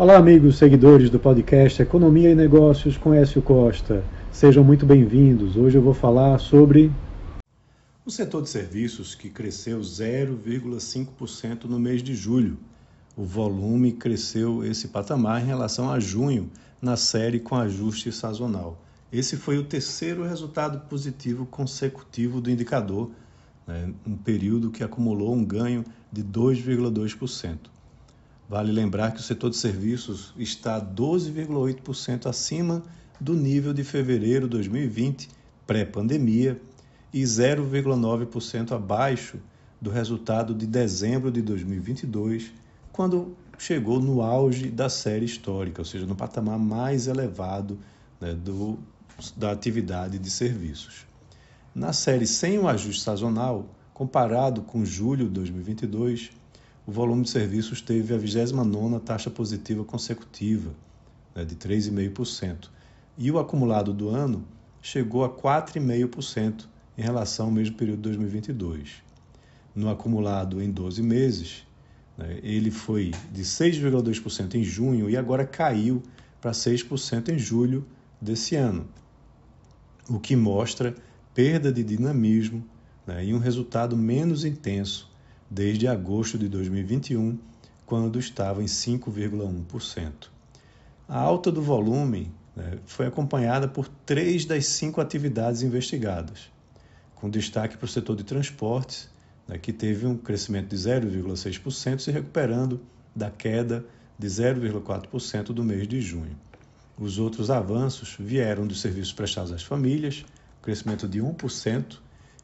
Olá, amigos seguidores do podcast Economia e Negócios com Écio Costa. Sejam muito bem-vindos. Hoje eu vou falar sobre o setor de serviços que cresceu 0,5% no mês de julho. O volume cresceu esse patamar em relação a junho, na série com ajuste sazonal. Esse foi o terceiro resultado positivo consecutivo do indicador, né, um período que acumulou um ganho de 2,2%. Vale lembrar que o setor de serviços está 12,8% acima do nível de fevereiro de 2020, pré-pandemia, e 0,9% abaixo do resultado de dezembro de 2022, quando chegou no auge da série histórica, ou seja, no patamar mais elevado né, do, da atividade de serviços. Na série sem o ajuste sazonal, comparado com julho de 2022, o volume de serviços teve a 29ª taxa positiva consecutiva, né, de 3,5%, e o acumulado do ano chegou a 4,5% em relação ao mesmo período de 2022. No acumulado em 12 meses, né, ele foi de 6,2% em junho e agora caiu para 6% em julho desse ano, o que mostra perda de dinamismo né, e um resultado menos intenso desde agosto de 2021, quando estava em 5,1%. A alta do volume né, foi acompanhada por três das cinco atividades investigadas, com destaque para o setor de transportes, né, que teve um crescimento de 0,6%, se recuperando da queda de 0,4% do mês de junho. Os outros avanços vieram dos serviços prestados às famílias, crescimento de 1%,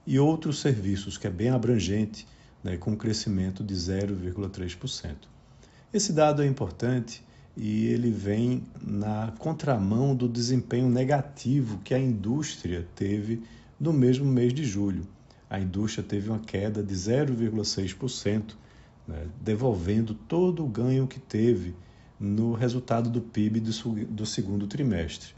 e outros serviços, que é bem abrangente, né, com um crescimento de 0,3%. Esse dado é importante e ele vem na contramão do desempenho negativo que a indústria teve no mesmo mês de julho. A indústria teve uma queda de 0,6%, né, devolvendo todo o ganho que teve no resultado do PIB do, do segundo trimestre.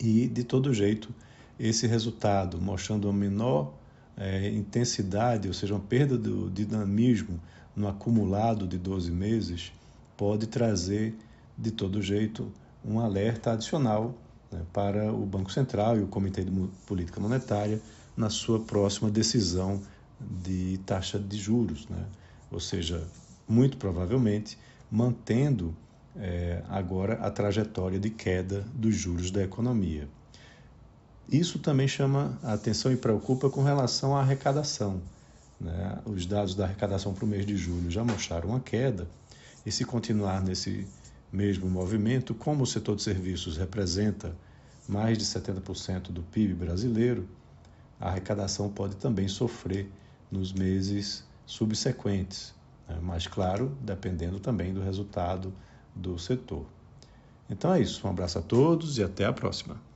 E, de todo jeito, esse resultado, mostrando uma menor é, intensidade, ou seja, uma perda do dinamismo no acumulado de 12 meses, pode trazer, de todo jeito, um alerta adicional né, para o Banco Central e o Comitê de Política Monetária na sua próxima decisão de taxa de juros. Né? Ou seja, muito provavelmente mantendo é, agora a trajetória de queda dos juros da economia. Isso também chama a atenção e preocupa com relação à arrecadação. Né? Os dados da arrecadação para o mês de julho já mostraram uma queda, e se continuar nesse mesmo movimento, como o setor de serviços representa mais de 70% do PIB brasileiro, a arrecadação pode também sofrer nos meses subsequentes, né? mas, claro, dependendo também do resultado do setor. Então é isso, um abraço a todos e até a próxima.